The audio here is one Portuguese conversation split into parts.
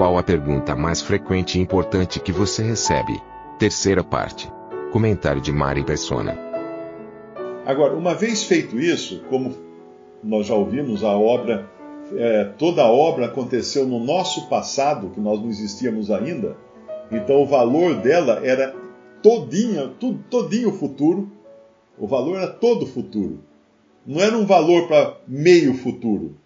Qual a pergunta mais frequente e importante que você recebe? Terceira parte. Comentário de Mari Persona. Agora, uma vez feito isso, como nós já ouvimos, a obra, é, toda a obra aconteceu no nosso passado, que nós não existíamos ainda, então o valor dela era todinho, tudo, todinho futuro, o valor era todo futuro. Não era um valor para meio futuro,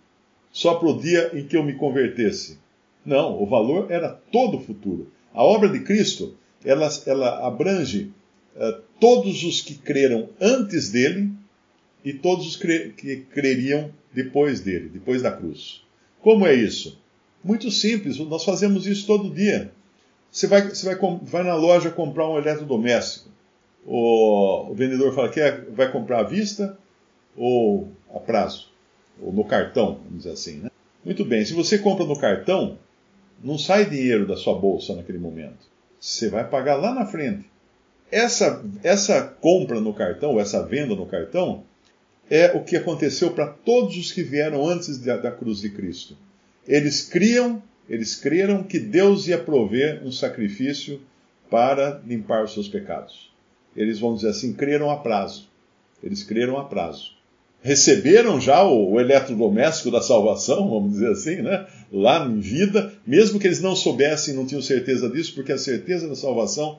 só para o dia em que eu me convertesse. Não, o valor era todo futuro. A obra de Cristo, ela, ela abrange uh, todos os que creram antes dele e todos os que creriam depois dele, depois da cruz. Como é isso? Muito simples, nós fazemos isso todo dia. Você vai, você vai, vai na loja comprar um eletrodoméstico. O, o vendedor fala que vai comprar à vista ou a prazo, ou no cartão, vamos dizer assim. Né? Muito bem, se você compra no cartão, não sai dinheiro da sua bolsa naquele momento. Você vai pagar lá na frente. Essa, essa compra no cartão, ou essa venda no cartão, é o que aconteceu para todos os que vieram antes da, da cruz de Cristo. Eles criam, eles creram que Deus ia prover um sacrifício para limpar os seus pecados. Eles, vão dizer assim, creram a prazo. Eles creram a prazo receberam já o, o, eletrodoméstico da salvação, vamos dizer assim, né? lá em vida, mesmo que eles não soubessem, não tinham certeza disso, porque a certeza da salvação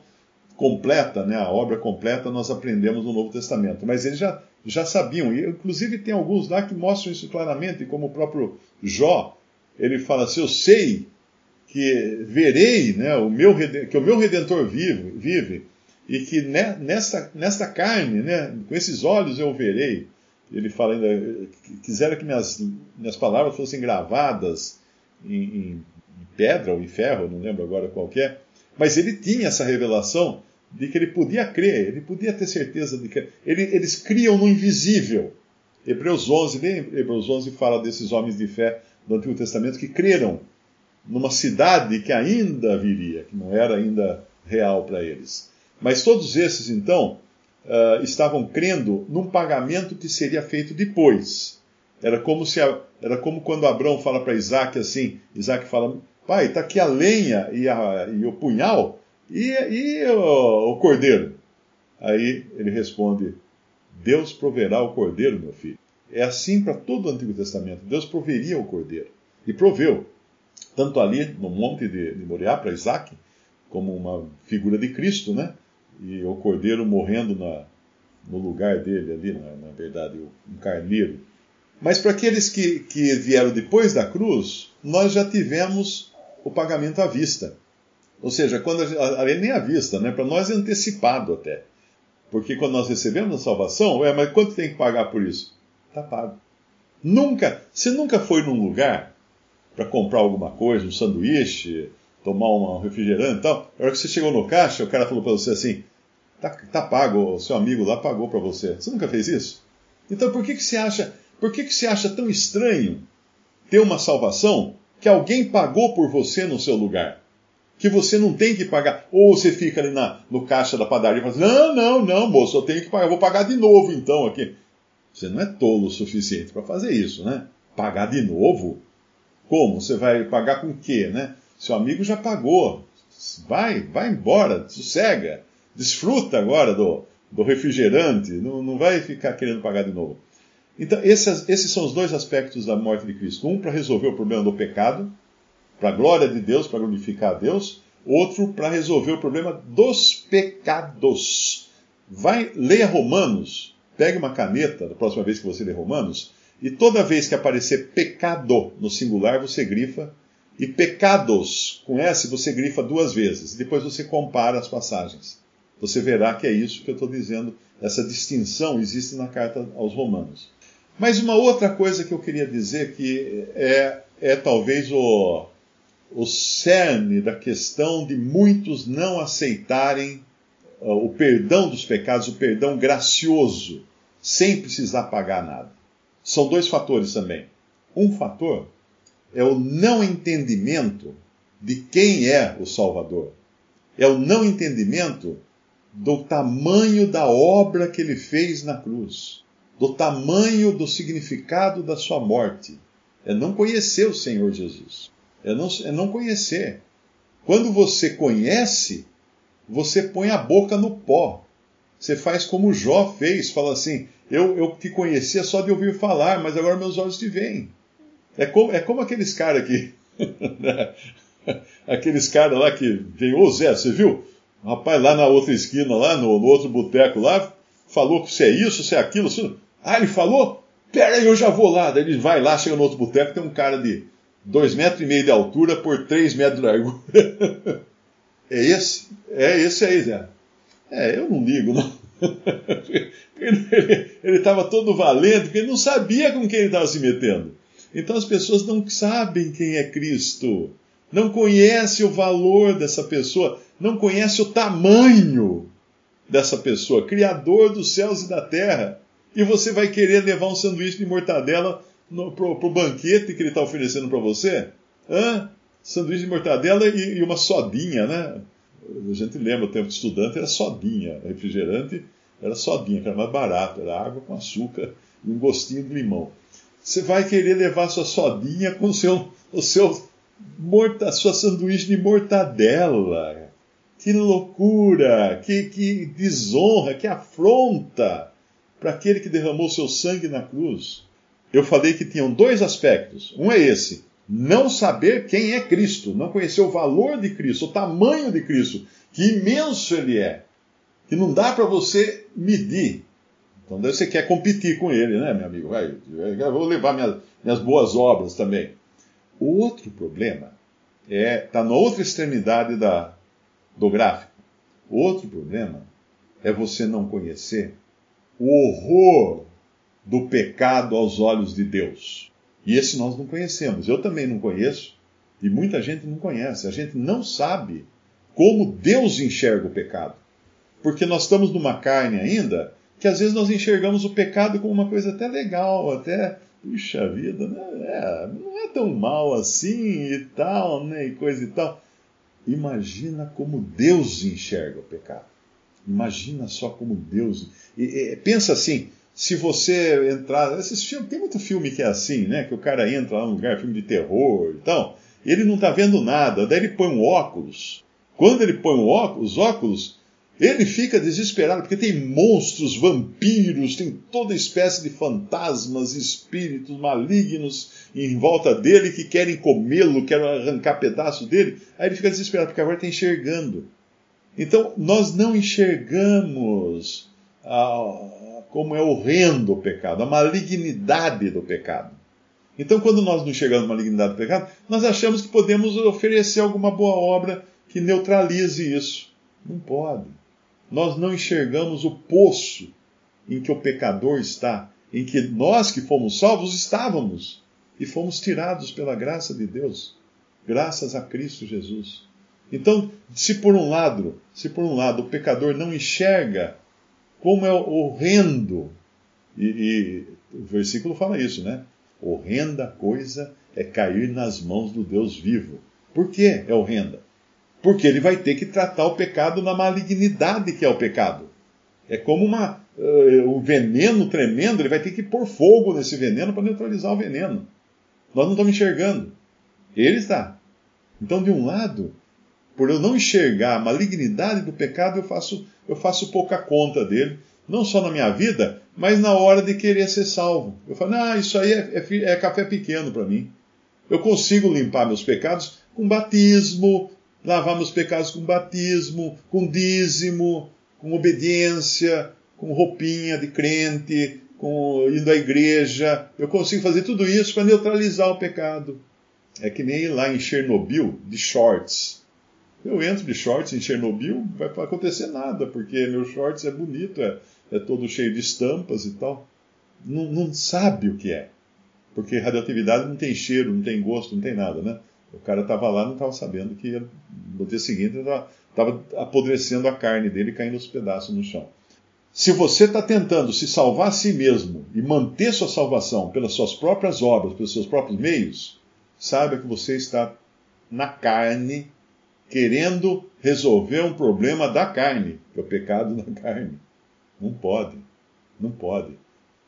completa, né? a obra completa, nós aprendemos no Novo Testamento. Mas eles já, já sabiam, e inclusive tem alguns lá que mostram isso claramente, como o próprio Jó, ele fala assim: Eu sei que verei né, o meu, que o meu redentor vive, vive e que nesta, nesta carne, né, com esses olhos eu verei ele fala ainda, quisera que minhas, minhas palavras fossem gravadas em, em, pedra ou em ferro, não lembro agora qual é, mas ele tinha essa revelação de que ele podia crer, ele podia ter certeza de que ele, eles criam no invisível. Hebreus 11, Hebreus 11 fala desses homens de fé do Antigo Testamento que creram numa cidade que ainda viria, que não era ainda real para eles. Mas todos esses, então, uh, estavam crendo num pagamento que seria feito depois. Era como, se a, era como quando Abraão fala para Isaac assim: Isaac fala, pai, está aqui a lenha e, a, e o punhal e, e o, o cordeiro. Aí ele responde: Deus proverá o cordeiro, meu filho. É assim para todo o Antigo Testamento. Deus proveria o cordeiro. E proveu. Tanto ali no monte de, de Moriá para Isaac, como uma figura de Cristo, né? E o cordeiro morrendo na, no lugar dele ali, na, na verdade, um carneiro. Mas para aqueles que, que vieram depois da cruz, nós já tivemos o pagamento à vista. Ou seja, quando a, nem à vista, né? Para nós é antecipado até. Porque quando nós recebemos a salvação, ué, mas quanto tem que pagar por isso? Está pago. Nunca, você nunca foi num lugar para comprar alguma coisa, um sanduíche, tomar um refrigerante e tal. Na hora que você chegou no caixa, o cara falou para você assim: tá, tá pago, o seu amigo lá pagou para você. Você nunca fez isso? Então por que, que você acha, por que, que você acha tão estranho ter uma salvação que alguém pagou por você no seu lugar? Que você não tem que pagar. Ou você fica ali na, no caixa da padaria e fala assim, não, não, não, moço, eu tenho que pagar, vou pagar de novo então aqui. Você não é tolo o suficiente para fazer isso, né? Pagar de novo? Como? Você vai pagar com o quê, né? Seu amigo já pagou. Vai, vai embora, sossega. Desfruta agora do, do refrigerante. Não, não vai ficar querendo pagar de novo. Então, esses, esses são os dois aspectos da morte de Cristo. Um para resolver o problema do pecado, para a glória de Deus, para glorificar a Deus. Outro para resolver o problema dos pecados. Vai, leia Romanos. Pegue uma caneta, da próxima vez que você ler Romanos, e toda vez que aparecer pecado no singular, você grifa e pecados, com S, você grifa duas vezes. Depois você compara as passagens. Você verá que é isso que eu estou dizendo. Essa distinção existe na carta aos Romanos. Mas uma outra coisa que eu queria dizer que é, é talvez o, o cerne da questão de muitos não aceitarem uh, o perdão dos pecados, o perdão gracioso, sem precisar pagar nada. São dois fatores também. Um fator é o não entendimento de quem é o Salvador. É o não entendimento do tamanho da obra que ele fez na cruz, do tamanho do significado da sua morte. É não conhecer o Senhor Jesus. É não, é não conhecer. Quando você conhece, você põe a boca no pó. Você faz como Jó fez, fala assim: eu, eu te conhecia só de ouvir falar, mas agora meus olhos te veem. É como, é como aqueles caras que. aqueles caras lá que vem, ô Zé, você viu? O rapaz lá na outra esquina, lá no, no outro boteco lá, falou que você é isso, você é aquilo. Você... Ah, ele falou? Pera aí, eu já vou lá. Daí ele vai lá, chega no outro boteco, tem um cara de dois metros e meio de altura por três metros de largura. é esse? É esse aí, Zé. É, eu não ligo, não. ele estava todo valente, porque ele não sabia com quem ele estava se metendo. Então as pessoas não sabem quem é Cristo, não conhecem o valor dessa pessoa, não conhecem o tamanho dessa pessoa, Criador dos céus e da terra. E você vai querer levar um sanduíche de mortadela para o banquete que ele está oferecendo para você? Hã? Sanduíche de mortadela e, e, uma sodinha, né? A gente lembra, o tempo de estudante era sodinha, refrigerante era sodinha, que era mais barato, era água com açúcar e um gostinho de limão. Você vai querer levar sua sodinha com o seu, o seu morta, sua sanduíche de mortadela. Que loucura, que, que desonra, que afronta para aquele que derramou seu sangue na cruz. Eu falei que tinham dois aspectos. Um é esse: não saber quem é Cristo, não conhecer o valor de Cristo, o tamanho de Cristo, que imenso ele é, que não dá para você medir. Então daí você quer competir com ele, né, meu amigo? Vai, vou levar minhas, minhas boas obras também. O outro problema é está na outra extremidade da, do gráfico. O outro problema é você não conhecer o horror do pecado aos olhos de Deus. E esse nós não conhecemos. Eu também não conheço e muita gente não conhece. A gente não sabe como Deus enxerga o pecado. Porque nós estamos numa carne ainda que às vezes nós enxergamos o pecado como uma coisa até legal, até, puxa vida, né? é, não é tão mal assim e tal, né? E coisa e tal. Imagina como Deus enxerga o pecado. Imagina só como Deus. E, e, pensa assim: se você entrar. Esses filmes, tem muito filme que é assim, né? Que o cara entra lá num lugar, filme de terror e tal, e ele não está vendo nada, daí ele põe um óculos. Quando ele põe um óculos, os óculos, ele fica desesperado, porque tem monstros, vampiros, tem toda espécie de fantasmas, espíritos malignos em volta dele que querem comê-lo, querem arrancar pedaço dele. Aí ele fica desesperado, porque agora está enxergando. Então, nós não enxergamos ah, como é horrendo o pecado, a malignidade do pecado. Então, quando nós não enxergamos a malignidade do pecado, nós achamos que podemos oferecer alguma boa obra que neutralize isso. Não pode nós não enxergamos o poço em que o pecador está, em que nós que fomos salvos estávamos e fomos tirados pela graça de Deus, graças a Cristo Jesus. Então, se por um lado, se por um lado o pecador não enxerga como é horrendo, e, e o versículo fala isso, né? Horrenda coisa é cair nas mãos do Deus vivo. Por que é horrenda? Porque ele vai ter que tratar o pecado na malignidade que é o pecado. É como uma, uh, um veneno tremendo, ele vai ter que pôr fogo nesse veneno para neutralizar o veneno. Nós não estamos enxergando. Ele está. Então, de um lado, por eu não enxergar a malignidade do pecado, eu faço, eu faço pouca conta dele, não só na minha vida, mas na hora de querer ser salvo. Eu falo, ah, isso aí é, é, é café pequeno para mim. Eu consigo limpar meus pecados com batismo, lavar meus pecados com batismo, com dízimo, com obediência, com roupinha de crente, com indo à igreja. Eu consigo fazer tudo isso para neutralizar o pecado. É que nem lá em Chernobyl de shorts. Eu entro de shorts em Chernobyl, não vai acontecer nada, porque meu shorts é bonito, é, é todo cheio de estampas e tal. não, não sabe o que é. Porque radioatividade não tem cheiro, não tem gosto, não tem nada, né? O cara estava lá não estava sabendo que no dia seguinte estava apodrecendo a carne dele caindo os pedaços no chão. Se você está tentando se salvar a si mesmo e manter sua salvação pelas suas próprias obras, pelos seus próprios meios, saiba que você está na carne, querendo resolver um problema da carne, que é o pecado da carne. Não pode. Não pode.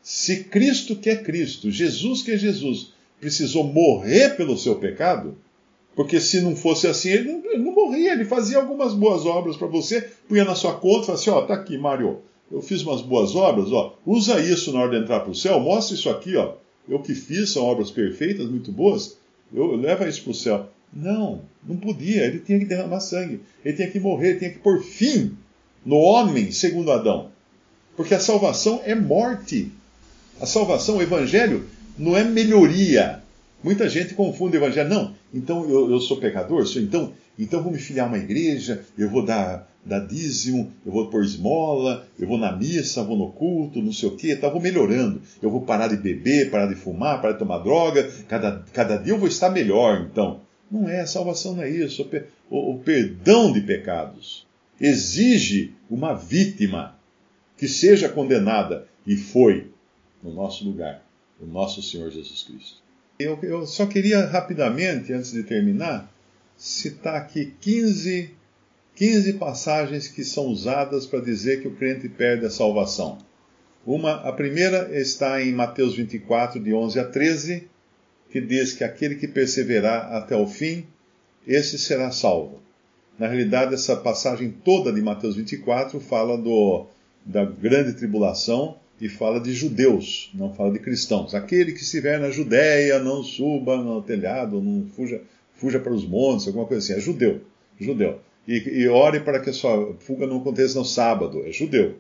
Se Cristo que é Cristo, Jesus que é Jesus, precisou morrer pelo seu pecado, porque se não fosse assim, ele não, ele não morria, ele fazia algumas boas obras para você, punha na sua conta e falava assim: ó, tá aqui, Mário, eu fiz umas boas obras, ó, usa isso na hora de entrar para o céu, mostra isso aqui, ó, eu que fiz, são obras perfeitas, muito boas, eu, eu leva isso para o céu. Não, não podia, ele tinha que derramar sangue, ele tinha que morrer, ele tinha que pôr fim no homem segundo Adão. Porque a salvação é morte. A salvação, o evangelho, não é melhoria. Muita gente confunde o evangelho. Não, então eu, eu sou pecador, sou, então, então vou me filiar a uma igreja, eu vou dar, dar dízimo, eu vou pôr esmola, eu vou na missa, vou no culto, não sei o quê, tá, vou melhorando. Eu vou parar de beber, parar de fumar, parar de tomar droga. Cada, cada dia eu vou estar melhor, então. Não é, salvação não é isso. O, o perdão de pecados exige uma vítima que seja condenada, e foi no nosso lugar, o nosso Senhor Jesus Cristo. Eu, eu só queria rapidamente, antes de terminar, citar aqui 15, 15 passagens que são usadas para dizer que o crente perde a salvação. Uma, a primeira está em Mateus 24, de 11 a 13, que diz que aquele que perseverar até o fim, esse será salvo. Na realidade, essa passagem toda de Mateus 24 fala do, da grande tribulação e fala de judeus, não fala de cristãos. Aquele que estiver na Judéia, não suba no telhado, não fuja, fuja para os montes, alguma coisa assim. É judeu, judeu. E, e ore para que a sua fuga não aconteça no sábado, é judeu.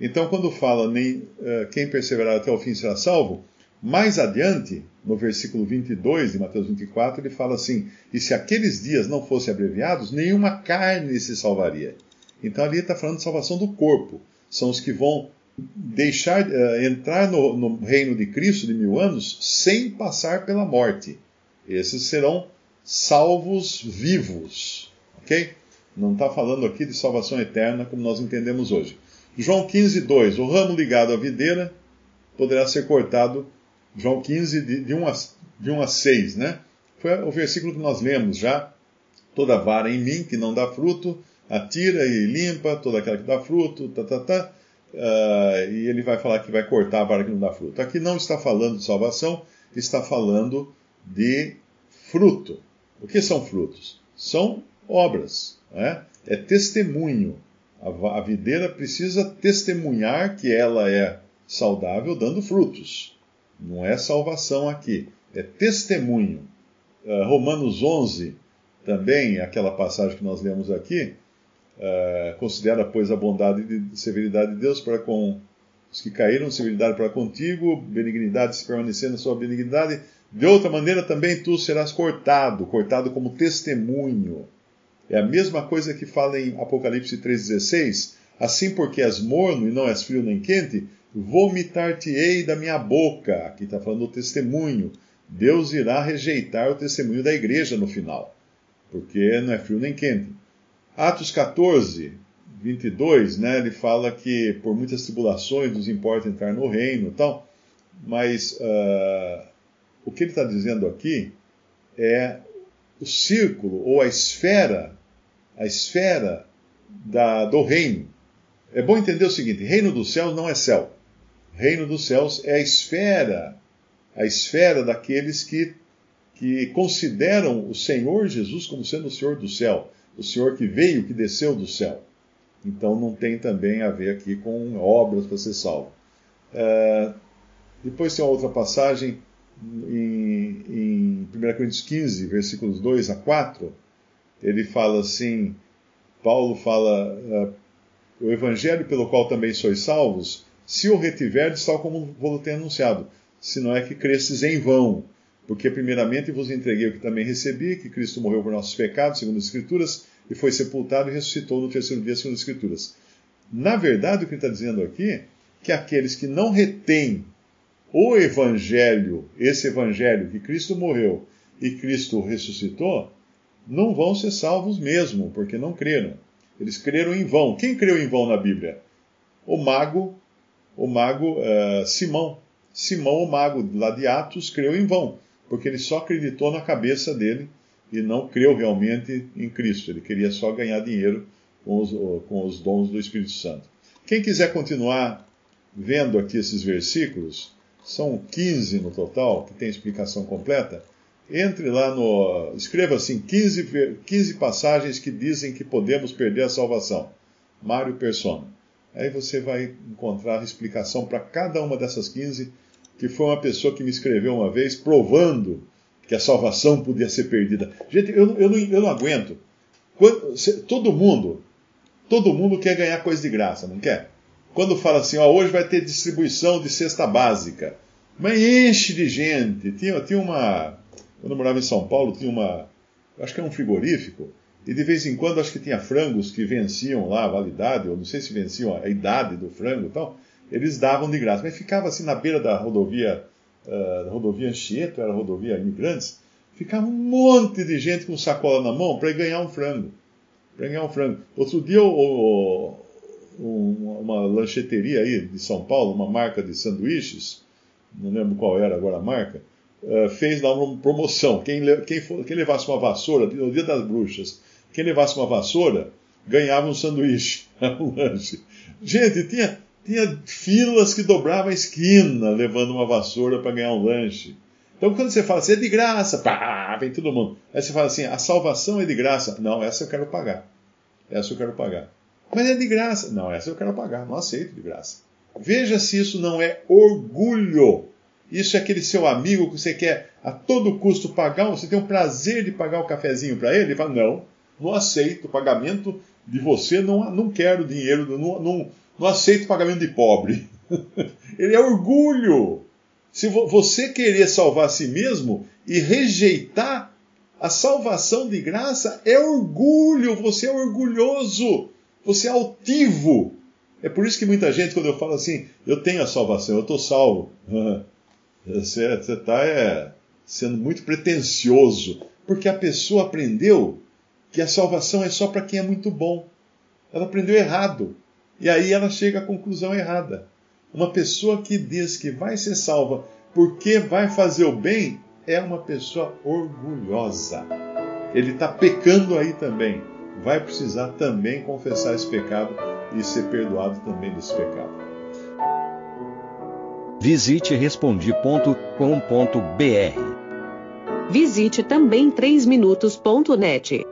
Então, quando fala nem uh, quem perseverar até o fim será salvo, mais adiante, no versículo 22 de Mateus 24, ele fala assim: E se aqueles dias não fossem abreviados, nenhuma carne se salvaria. Então ali está falando de salvação do corpo. São os que vão deixar uh, entrar no, no, reino de Cristo de mil anos sem passar pela morte. Esses serão salvos vivos, ok? Não está falando aqui de salvação eterna como nós entendemos hoje. João 15, 2. O ramo ligado à videira poderá ser cortado João 15, de, de, 1 a, de 1 a 6, né? Foi o versículo que nós lemos já. Toda vara em mim que não dá fruto, atira e limpa, toda aquela que dá fruto, tá, tá, tá. Uh, e ele vai falar que vai cortar a vara que não dá fruto. Aqui não está falando de salvação, está falando de fruto. O que são frutos? São obras, né? é testemunho. A, videira precisa testemunhar que ela é saudável dando frutos. Não é salvação aqui, é testemunho. Uh, Romanos 11, também, aquela passagem que nós lemos aqui, uh, considera, pois, a bondade e severidade de Deus para com os que caíram, severidade para contigo, benignidade se permanecer na sua benignidade. De outra maneira também tu serás cortado, cortado como testemunho. É a mesma coisa que fala em Apocalipse 3,16. Assim porque és morno e não és frio nem quente, vomitar-te-ei da minha boca. Aqui está falando do testemunho. Deus irá rejeitar o testemunho da igreja no final, porque não é frio nem quente. Atos 14, 22, né, ele fala que por muitas tribulações nos importa entrar no reino e tal, mas uh, o que ele está dizendo aqui é o círculo ou a esfera, a esfera da, do reino. É bom entender o seguinte: reino dos céus não é céu reino dos céus é a esfera, a esfera daqueles que, que consideram o Senhor Jesus como sendo o Senhor do céu, o Senhor que veio, que desceu do céu. Então não tem também a ver aqui com obras para ser salvo. É, depois tem uma outra passagem em, em 1 Coríntios 15, versículos 2 a 4. Ele fala assim: Paulo fala, uh, o evangelho pelo qual também sois salvos se o retiverdes, tal como vou ter anunciado, se não é que cresces em vão. Porque primeiramente vos entreguei o que também recebi, que Cristo morreu por nossos pecados, segundo as Escrituras, e foi sepultado e ressuscitou no terceiro dia, segundo as Escrituras. Na verdade, o que ele está dizendo aqui, que aqueles que não retêm o evangelho, esse evangelho que Cristo morreu e Cristo ressuscitou, não vão ser salvos mesmo, porque não creram. Eles creram em vão. Quem creu em vão na Bíblia? O mago, o mago uh, Simão. Simão, o mago lá de Atos, creu em vão, porque ele só acreditou na cabeça dele e não creu realmente em Cristo. Ele queria só ganhar dinheiro com os, com os dons do Espírito Santo. Quem quiser continuar vendo aqui esses versículos, são 15 no total, que tem explicação completa. Entre lá no. Escreva assim: 15, 15 passagens que dizem que podemos perder a salvação. Mário Persona. Aí você vai encontrar explicação para cada uma dessas 15, que foi uma pessoa que me escreveu uma vez provando que a salvação podia ser perdida. Gente, eu, eu, não, eu não aguento. Quando, todo mundo, todo mundo quer ganhar coisa de graça, não quer? Quando fala assim, ó, hoje vai ter distribuição de cesta básica, mas enche de gente. Tinha, tinha uma. Quando eu morava em São Paulo, tinha uma. Acho que era um frigorífico, e de vez em quando acho que tinha frangos que venciam lá a validade, ou não sei se venciam a idade do frango e tal, eles davam de graça. Mas ficava assim na beira da rodovia, uh, rodovia Anchieta, era rodovia Imigrantes, ficava um monte de gente com sacola na mão para ganhar um frango. Para ganhar um frango. Outro dia, o, o, uma lancheteria aí de São Paulo, uma marca de sanduíches, não lembro qual era agora a marca, uh, fez lá uma promoção. Quem, quem, for, quem levasse uma vassoura, no dia das bruxas, quem levasse uma vassoura ganhava um sanduíche, um lanche. Gente, tinha, tinha filas que dobravam a esquina levando uma vassoura para ganhar um lanche. Então, quando você fala assim, é de graça, pá, vem todo mundo. Aí você fala assim, a salvação é de graça. Não, essa eu quero pagar. Essa eu quero pagar. Mas é de graça. Não, essa eu quero pagar. Não aceito de graça. Veja se isso não é orgulho. Isso é aquele seu amigo que você quer a todo custo pagar, você tem o prazer de pagar o cafezinho para ele. Ele fala, não, não aceito pagamento de você, não, não quero dinheiro, não, não, não aceito pagamento de pobre. Ele é orgulho. Se você querer salvar a si mesmo e rejeitar a salvação de graça, é orgulho. Você é orgulhoso. Você é altivo. É por isso que muita gente, quando eu falo assim, eu tenho a salvação, eu estou salvo. Você está é, sendo muito pretensioso. Porque a pessoa aprendeu que a salvação é só para quem é muito bom. Ela aprendeu errado. E aí ela chega à conclusão errada. Uma pessoa que diz que vai ser salva porque vai fazer o bem é uma pessoa orgulhosa. Ele está pecando aí também. Vai precisar também confessar esse pecado e ser perdoado também desse pecado. Visite respondi.com.br. Visite também 3minutos.net.